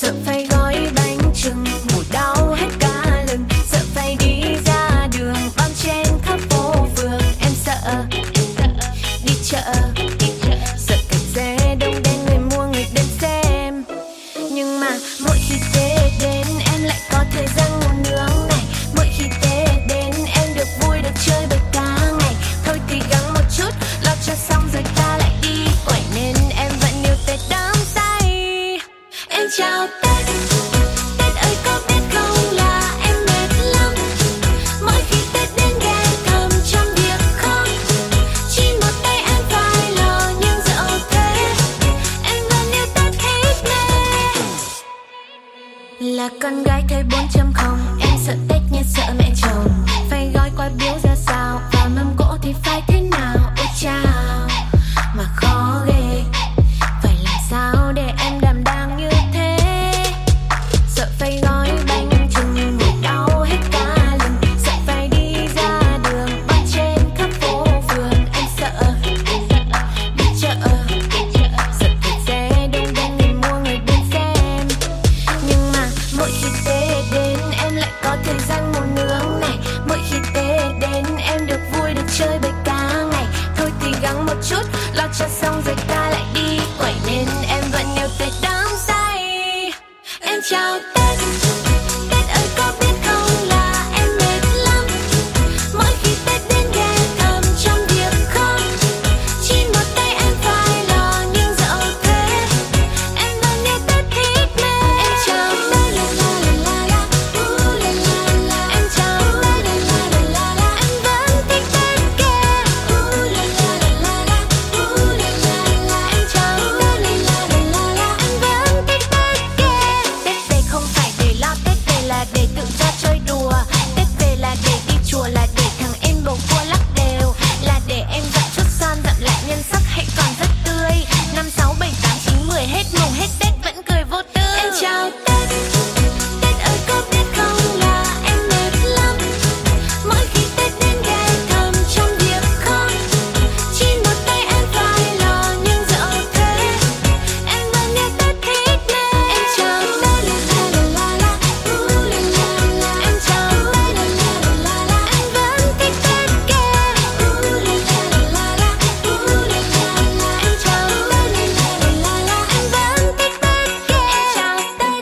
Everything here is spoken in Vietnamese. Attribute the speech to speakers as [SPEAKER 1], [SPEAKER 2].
[SPEAKER 1] sợ phải gọi chào tết tết ơi có biết không là em mệt lắm. Mỗi khi tết đến ghé thăm trong việc không, chỉ một tay em phải lo nhưng dạo thế em vẫn yêu tết hết mê là con gái thấy bốn trăm không. có thời gian ngồi nướng này. Mỗi khi tết đến, em được vui, được chơi bời cả ngày. Thôi thì gắng một chút, lo cho xong rồi ta lại đi. Quẩy nên em vẫn yêu tết đắm say. Em chào ta